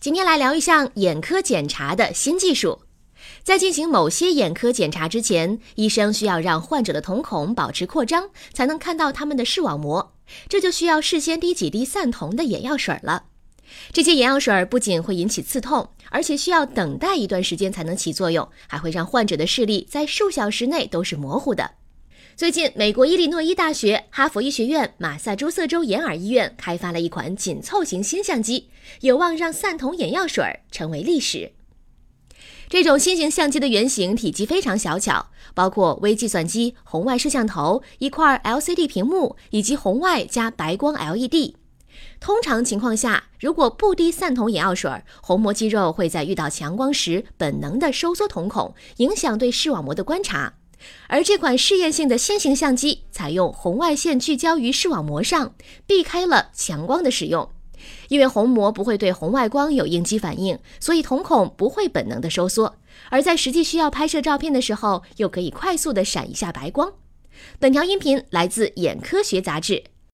今天来聊一项眼科检查的新技术。在进行某些眼科检查之前，医生需要让患者的瞳孔保持扩张，才能看到他们的视网膜。这就需要事先滴几滴散瞳的眼药水了。这些眼药水不仅会引起刺痛，而且需要等待一段时间才能起作用，还会让患者的视力在数小时内都是模糊的。最近，美国伊利诺伊大学、哈佛医学院、马萨诸塞州眼耳医院开发了一款紧凑型新相机，有望让散瞳眼药水成为历史。这种新型相机的原型体积非常小巧，包括微计算机、红外摄像头、一块 LCD 屏幕以及红外加白光 LED。通常情况下，如果不滴散瞳眼药水，虹膜肌肉会在遇到强光时本能的收缩瞳孔，影响对视网膜的观察。而这款试验性的新型相机采用红外线聚焦于视网膜上，避开了强光的使用。因为虹膜不会对红外光有应激反应，所以瞳孔不会本能的收缩。而在实际需要拍摄照片的时候，又可以快速的闪一下白光。本条音频来自《眼科学杂志》，